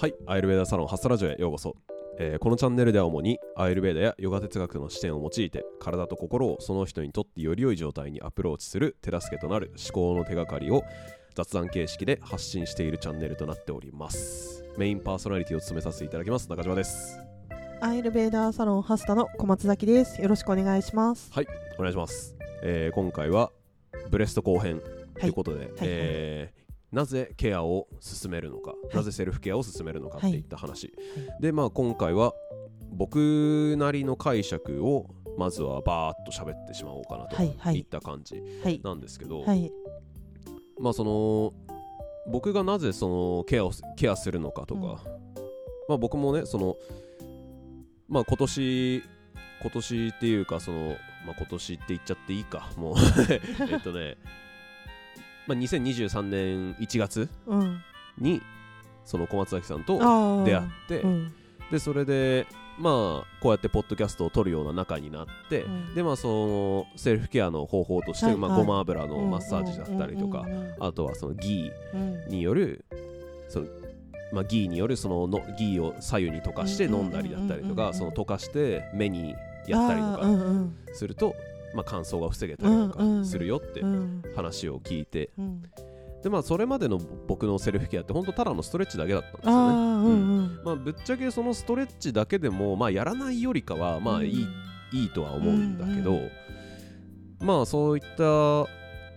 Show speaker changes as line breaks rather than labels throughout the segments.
はい、アイルベーダサロンハッサラジオへようこそ、えーこのチャンネルでは主にアイルベーダやヨガ哲学の視点を用いて体と心をその人にとってより良い状態にアプローチする手助けとなる思考の手がかりを雑談形式で発信しているチャンネルとなっております。メインパーソナリティを務めさせていただきます中島です。
アイルベーダーサロンハスタの小松崎です。よろしくお願いします。
はいお願いします、えー今回はブレスト後編ということで、
はい。
えーなぜケアを進めるのか、
い。
なぜセルフケアを進めるのかってい。った話、
は
でまあ今回は僕なりの解釈をまずはバーッと喋ってしまおうかなと
はい
った感じ
はい。
なんですけど、
はい。
まあその僕がなぜそのケアをケアするのかとか、
うん。
まあ僕もねそのまあ今年今年っていうかそのまあ今年って言っちゃっていいかもう。えっとねまあ2023年1月
うん。
にその小松崎さんと
ああ。
出会って、
うん。
でそれでまあこうやってポッドキャストを撮るような仲になって、
うん
でまあそのセルフケアの方法として、まあ、
はいはい
ごま油のマッサージだったりとか、
うんうん
あとはそのギ
うん
ーによるそのまあ、ギーによるそののギーを左右に溶かして飲んだりだったりと
うんうんうんうん
かその溶かして目にやったりとか
んうん
すると、まあ、乾燥が防げたりとかするよって
うん
話を聞いて。
うん。
でまあそれまでの僕のセルフケアって本当ただのストレッチだけだったんですよね。
うんうん。
まあ、ぶっちゃけそのストレッチだけでも、まあ、やらないよりかはまあいい,、いいとは思うんだけど、
うん
まあそういった、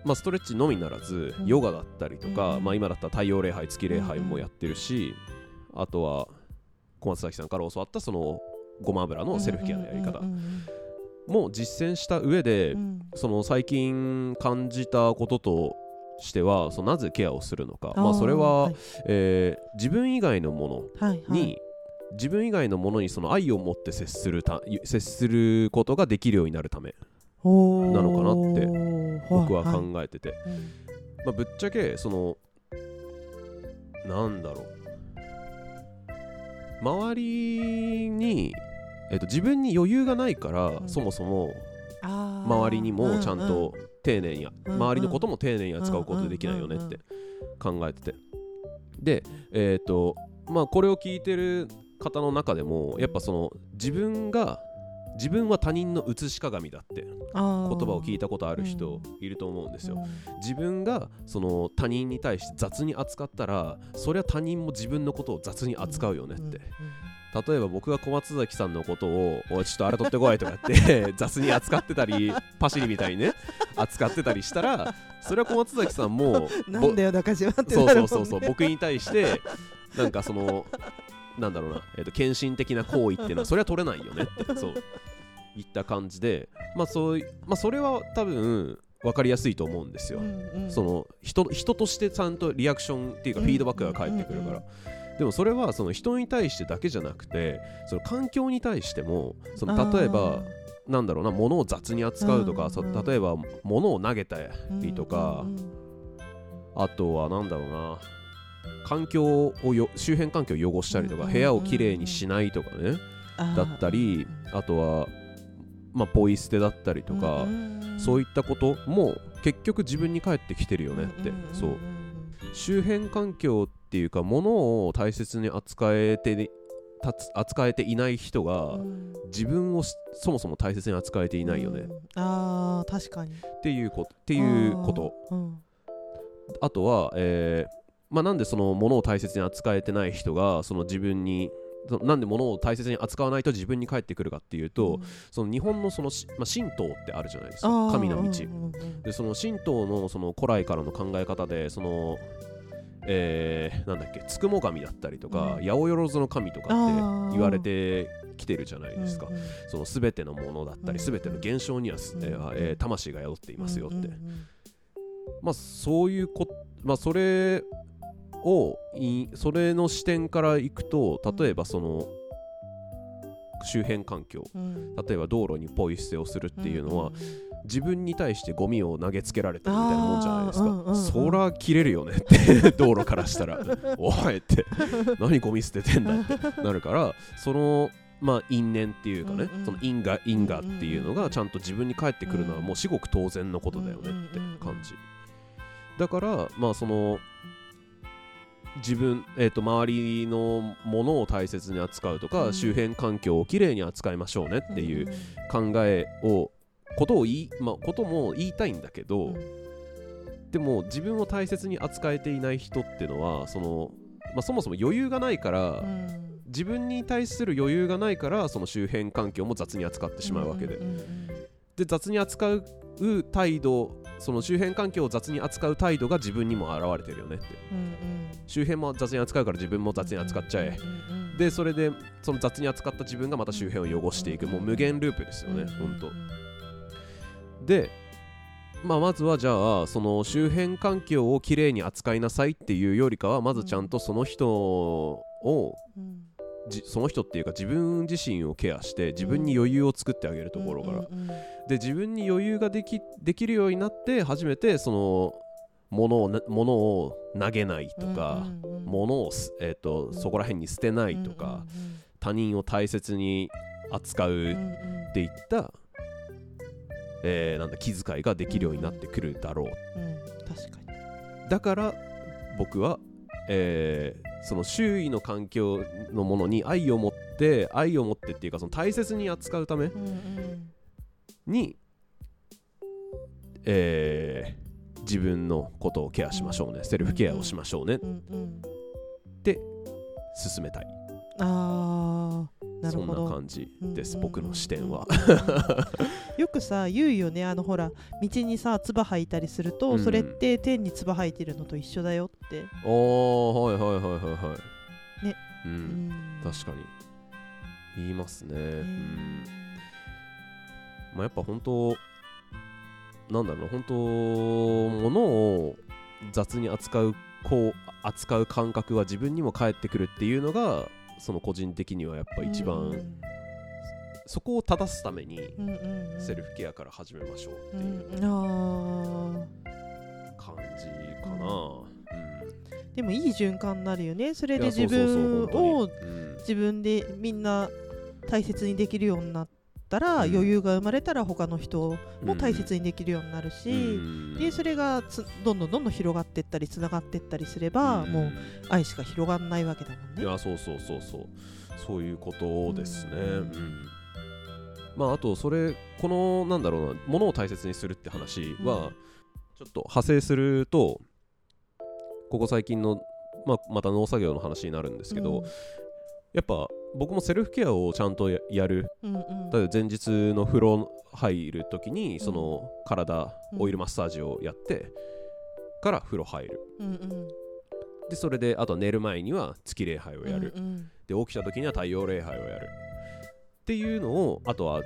まあ、ストレッチのみならず、
うん。
ヨガだったりとか、
うん。
まあ、今だったら太陽礼拝月礼拝もやってるし、あとは小松崎さんから教わったそのごま油のセルフケアのやり方も実践した上で、
うん。うん
その最近感じたこととしてはそのなぜケアをするのか。まあ、
ー
それは、
はい。
えー自分以外のもの
はいはい。
に、自分以外のものにその愛を持って接するた接することができるようになるためなのかなって僕は
はい
考えてて、
うん。
まあ、ぶっちゃけそのなんだろう。周りに、えっと自分に余裕がないから、
ん。
そもそも周りにもちゃんと丁寧に、
うん
周りのことも丁寧に扱うことできないよねって考えてて。でえっ、とまあこれを聞いてる方の中でもやっぱその自分が自分は他人の写し鏡だって言
葉
を聞いたことある人いると思うんですよ、
うん。
自分がその他人に対して雑に扱ったらそりゃ他人も自分のことを雑に扱うよねって、例えば僕が小松崎さんのことを「おいちょっとあれ取ってこい」とか言って 雑に扱ってたりパシリみたいにね扱ってたりしたらそれは小松崎さんも
なんだよ中島って
そうそうそうそう僕に対してなんかそのなんだろうな、えー、と献身的な行為っていうのはそれは取れないよねってそういった感じでまあそういまあそれは多分分かりやすいと思うんですよ、
うんうん。
その人人としてちゃんとリアクションっていうか
うん
フィードバックが返ってくるから、
うん
でもそれはその人に対してだけじゃなくてその環境に対してもその例えばなんだろうな物を雑に扱うとか、そ
うんうん
例えば物を投げたりとか、
うんうん
あとはなんだろうな環境をよ周辺環境を汚したりとか、
うん
部屋をきれいにしないとかね、だったりあとはまあポイ捨てだったりとか、そう
い
いったことも結局自分に返ってきてるよねって、そう。周辺環境っていうか物を大切に扱えて扱えていない人が自分をしそもそも大切に扱えていないよね。
うん。あー確かに。っ
っていうことっていうこと。
うん。
あとは、えーまあ、なんでその物を大切に扱えてない人がその自分にそなんで物を大切に扱わないと自分に返ってくるかっていうと、その日本のそのし、まあ、神道ってあるじゃないですか。神の道、
うんうんうん。
でその神道のその古来からの考え方でそのえーなんだっけつくも神だったりとか、
うん。
八百万の神とかって言われてきてるじゃないですか、
うんうん
その全てのものだったり
うん
全ての現象にはす、
うん
えーえー魂が宿っていますよって、
うんうん
まあそういうこまあそれをいそれの視点からいくと例えばその周辺環境。
うん。
例えば道路にポイ捨てをするっていうのは、
んん
自分に対してゴミを投げつけられてるみたいなもんじゃないですか、
うんうんうん。
そら切れるよねって道路からしたら おいって。何ゴミ捨ててんだってなるからそのまあ因縁っていうかね、
うんうん。
その因果因果っていうのがちゃんと自分に返ってくるのはもう至極当然のことだよねって感じ。だからまあその自分、えー、と周りのものを大切に扱うとか、
うん。
周辺環境をきれいに扱いましょうねっていう考えをことを言い、まあ、ことも言いたいんだけど、
うん。
でも自分を大切に扱えていない人っていうのはその、まあ、そもそも余裕がないから、
うん。
自分に対する余裕がないからその周辺環境も雑に扱ってしまうわけで、
うんうん
で雑に扱う態度その周辺環境を雑に扱う態度が自分にも現れてるよねって。
うんうん。
周辺も雑に扱うから自分も雑に扱っちゃえ、
うんうんうん
でそれでその雑に扱った自分がまた周辺を汚していく。もう無限ループですよね、
うん
ほんとで、まあ、まずはじゃあその周辺環境をきれいに扱いなさいっていうよりかはまずちゃんとその人を
うん。
じその人っていうか自分自身をケアして自分に余裕を作ってあげるところから、で自分に余裕ができできるようになって初めてその物をな物を投げないとか、物をす、えー、とそこら辺に捨てないとか、他人を大切に扱うっていった、えーなんだ気遣いができるようになってくるだろう、
うんうん確かに。
だから僕は、えーその周囲の環境のものに愛を持って愛を持ってっていうかその大切に扱うため
うんうん。
に、えー自分のことをケアしましょうね、セルフケアをしましょうね、
うんうん。
進めたい。
あー
そんな感じです、
うん
僕の視点は、
よくさ言うよねあのほら道にさ唾吐いたりすると、
うん。
それって天に唾吐いてるのと一緒だよって、
おーはいはいはいはいはい。
ね。
う
うん。ん
確かに。言いますね、
ね。
うん。まあやっぱ本当なんだろう本当物を雑に扱うこう扱う感覚は自分にも返ってくるっていうのがその個人的にはやっぱ一番、
うん。
そこを正すためにセルフケアから始めましょうって
う
いう感じかな、うん。
ーでもいい循環になるよね。それで自分を自分でみんな大切にできるようになったら、
うん。
余裕が生まれたら他の人も大切にできるようになるし、
うん。
でそれがつどんどんどんどん広がっていったりつながっていったりすれば、もう愛しか広がんないわけだもんね。
いやそうそうそうそう。そういうことですね。
う
うん。ん、まああとそれこのなんだろうなものを大切にするって話は、
うん。
ちょっと派生するとここ最近の、まあ、また農作業の話になるんですけど、やっぱ僕もセルフケアをちゃんとややる。
うんうん。
例えば前日の風呂入る時にその体
うん
オイルマッサージをやってから風呂入る。
うんうん。
でそれであとは寝る前には月礼拝をやる、
うんうん。
で起きた時には太陽礼拝をやる。っていうのをあとは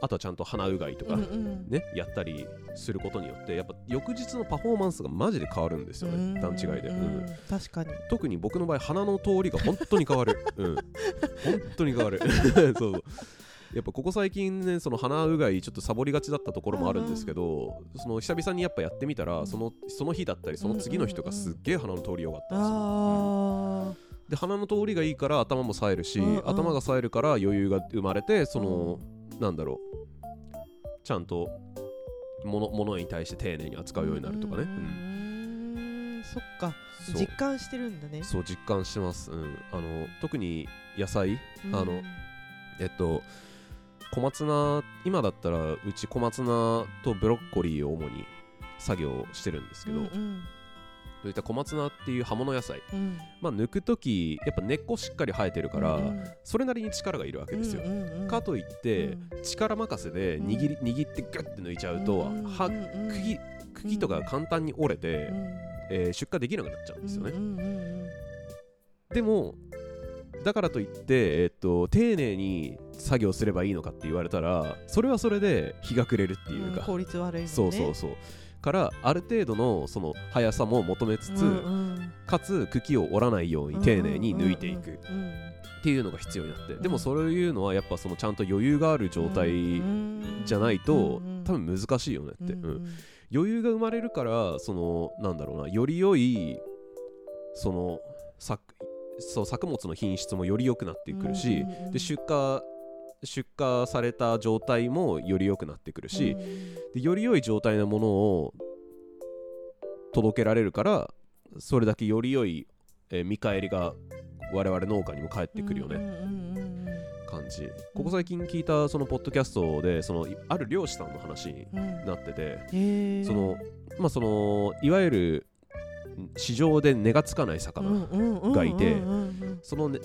あとはちゃんと鼻うがいとか、
うんうん。
ねやったりすることによってやっぱ翌日のパフォーマンスがマジで変わるんですよね段違いで、
う
うん。ん
確かに。
特に僕の場合鼻の通りが本当に変わる、うん、本当に変わる。そうやっぱここ最近ねその鼻うがいちょっとサボりがちだったところもあるんですけど、その久々にやっぱやってみたら、
うん。
そのその日だったりその次の日とかすっげえ鼻の通り良かったんですよ、
あ
で鼻の通りがいいから頭も冴えるし、
うんうん。
頭が冴えるから余裕が生まれてその、なんだろう。ちゃんと物物に対して丁寧に扱
ー
うようになるとかね、
うん。そっか。実感してるんだね。
そう実感してます、うん、あの特に野菜。あのえっと小松菜今だったらうち小松菜とブロッコリーを主に作業してるんですけど、
うんうん
そういった小松菜っていう葉物野菜。
うん。
まあ抜く時やっぱ根っこしっかり生えてるから、
うん
それなりに力がいるわけですよ、
うんうんうん
かといって、
うん。
力任せで握り、握ってグッて抜いちゃうと、は
うん
茎茎とか簡単に折れて、
うん。
えー出荷できなくなっちゃうんですよね、
うんうんうん
でもだからといって、えーっと丁寧に作業すればいいのかって言われたらそれはそれで日が暮れるっていうか、
うん効率悪いね。
そうそうそうからある程度のその速さも求めつつ、
うんうん。
かつ茎を折らないように丁寧に抜いていくっていうのが必要になって、
ん
でもそういうのはやっぱそのちゃんと余裕がある状態じゃないと、多分難しいよねって、
うん
うん。余裕が生まれるからそのなんだろうなより良いその作そう作物の品質もより良くなってくるし、で出荷出荷された状態もより良くなってくるし、
うん。
でより良い状態のものを届けられるからそれだけより良いえー見返りが我々農家にも返ってくるよね、
うんうんうん
感じここ最近聞いたそのポッドキャストでそのいある漁師さんの話に
うん。うん
なってて
へー。
そのまあそのいわゆる市場で値がつかない魚、がいて
うんうんうんうん
その、ね、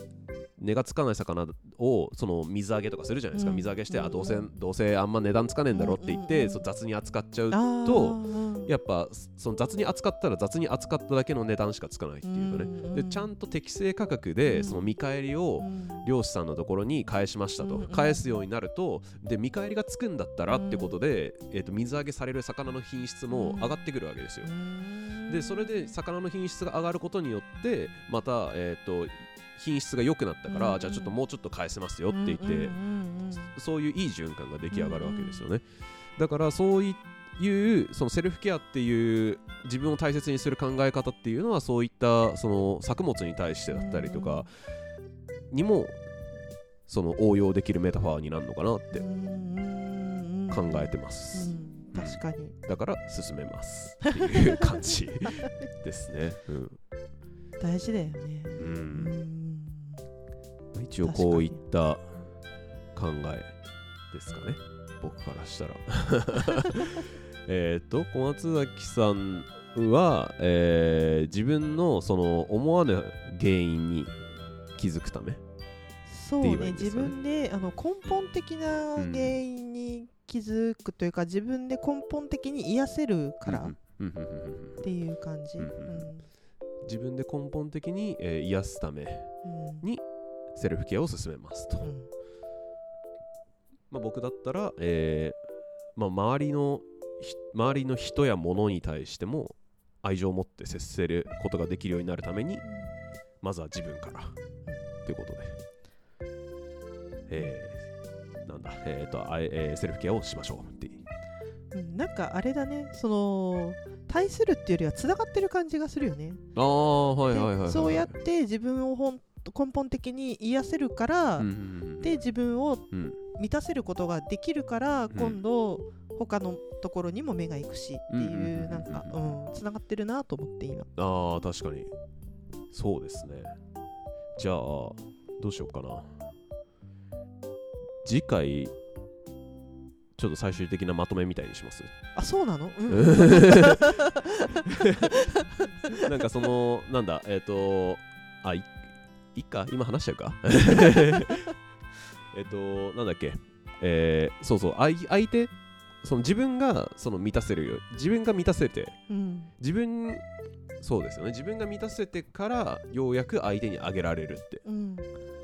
値がつかない魚をその水揚げとかするじゃないですか、
うん。
水揚げして、
うん。
あどうせどうせあんま値段つかねえんだろって言って、
うん。
雑に扱っちゃうと
うん
やっぱその雑に扱ったら雑に扱っただけの値段しかつかないっていうかね、でちゃんと適正価格
うん。
でその見返りを
うん。
漁師さんのところに返しましたと、返すようになるとで見返りがつくんだったらってことで、えー、と水揚げされる魚の品質も上がってくるわけですよ、でそれで魚の品質が上がることによってまた、えー、と品質が良くなったから、
うん
じゃあちょっともうちょっと返せますよって言って、
うんうんうん
そういういい循環が出来上がるわけですよね、だからそういうそのセルフケアっていう自分を大切にする考え方っていうのはそういったその作物に対してだったりとかにもその応用できるメタファーになるのかなって
うん
考えてます、
うん確かに。
だから進めますっていう感じ ですね、うん。
大事だよね。
う、
うん。ん
一応こういった考えですかね。僕からしたら。えっと小松崎さんは、えー自分のその思わぬ原因に気づくため
そう
って言えばいい
ね。自分であの根本的な原因に気づくというか、自分で根本的に癒せるからっていう感じ、
う
うん。ん。
自分で根本的に、えー癒すため
うん。
セルフケアを進めますと、
うん。
まあ、僕だったら、えーまあ、周りのひ周りの人や物に対しても愛情を持って接せることができるようになるためにまずは自分からということで、えーなんだ、えーとえーセルフケアをしましょう。っていう。
うんなんかあれだね。その対するっていうよりはつながってる感じがするよね、
ああはい
で
はいはいはい、はい、
そうやって自分をほん根本的に癒せるから、
うんうんうん
で自分を
うん。
満たせることができるから、
ん。
今度他のところにも目が行くしっていう,、
うんうんうんうん
なんかうんつながってるなと思って今。
ああ確かに。そうですね。じゃあどうしようかな次回ちょっと最終的なまとめみたいにします？
あそうなの、うん。
なんかそのなんだ？えっ、とあいいいか？今話しちゃうか？えっとなんだっけ？えー、そうそう。相相手その自分がその満たせるよ自分が満たせて
うん。
自分そうですよね。自分が満たせてからようやく相手にあげられるって
うん、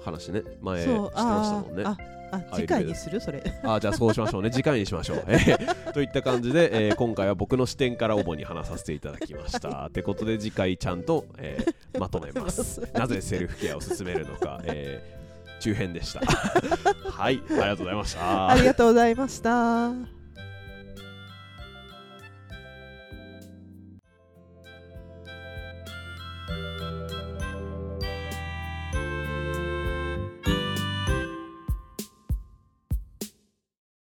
話ね。前してましたもんね
あ次回にする？それ。
あじゃあそうしましょうね。次回にしましょう、えー といった感じで、えー今回は僕の視点から主に話させていただきました。ってことで次回ちゃんと、えー まとめます。なぜセルフケアを進めるのか、えー中編でした。はい。ありがとうございました。
ありがとうございました。